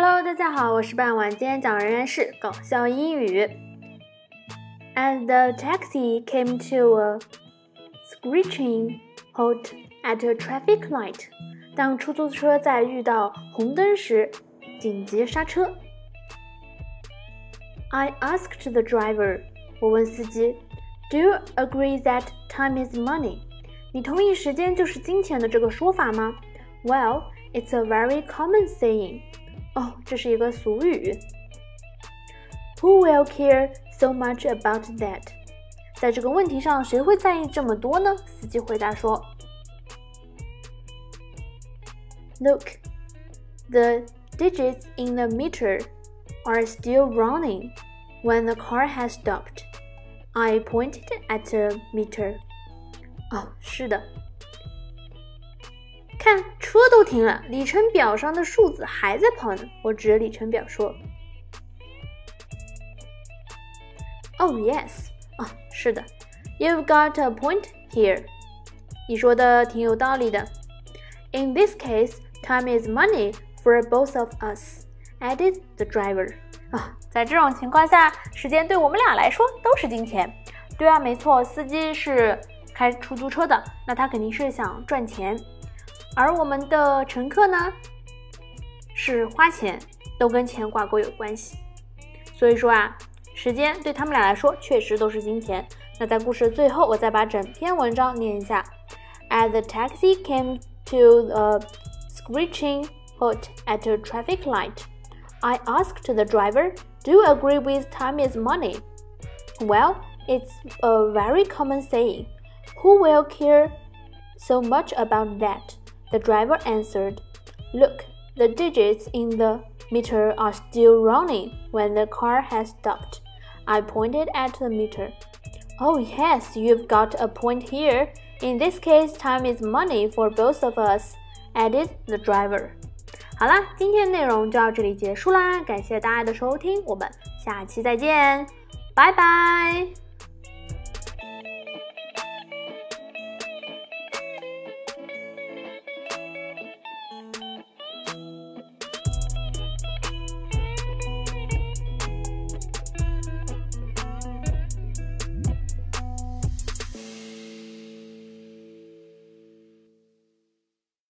Hello，大家好，我是半晚，今天讲仍然是搞笑英语。As the taxi came to a screeching halt at a traffic light，当出租车在遇到红灯时紧急刹车。I asked the driver，我问司机，Do you agree that time is money？你同意时间就是金钱的这个说法吗？Well, it's a very common saying. 哦，这是一个俗语。Who will care so much about that？在这个问题上，谁会在意这么多呢？司机回答说：“Look, the digits in the meter are still running when the car has stopped.” I pointed at the meter. 哦，是的。 看，车都停了，里程表上的数字还在跑呢。我指着里程表说：“Oh yes，啊，是的，You've got a point here。你说的挺有道理的。In this case, time is money for both of us,” added the driver. 啊，在这种情况下，时间对我们俩来说都是金钱。对啊，没错，司机是开出租车的，那他肯定是想赚钱。而我们的乘客呢，是花钱，都跟钱挂钩有关系。所以说啊，时间对他们俩来说确实都是金钱。那在故事的最后，我再把整篇文章念一下。As the taxi came to a screeching halt at a traffic light, I asked the driver, "Do you agree with time is money?" Well, it's a very common saying. Who will care so much about that? The driver answered, Look, the digits in the meter are still running when the car has stopped. I pointed at the meter. Oh, yes, you've got a point here. In this case, time is money for both of us, added the driver. 好啦，今天的内容就到这里结束啦，感谢大家的收听，我们下期再见，拜拜。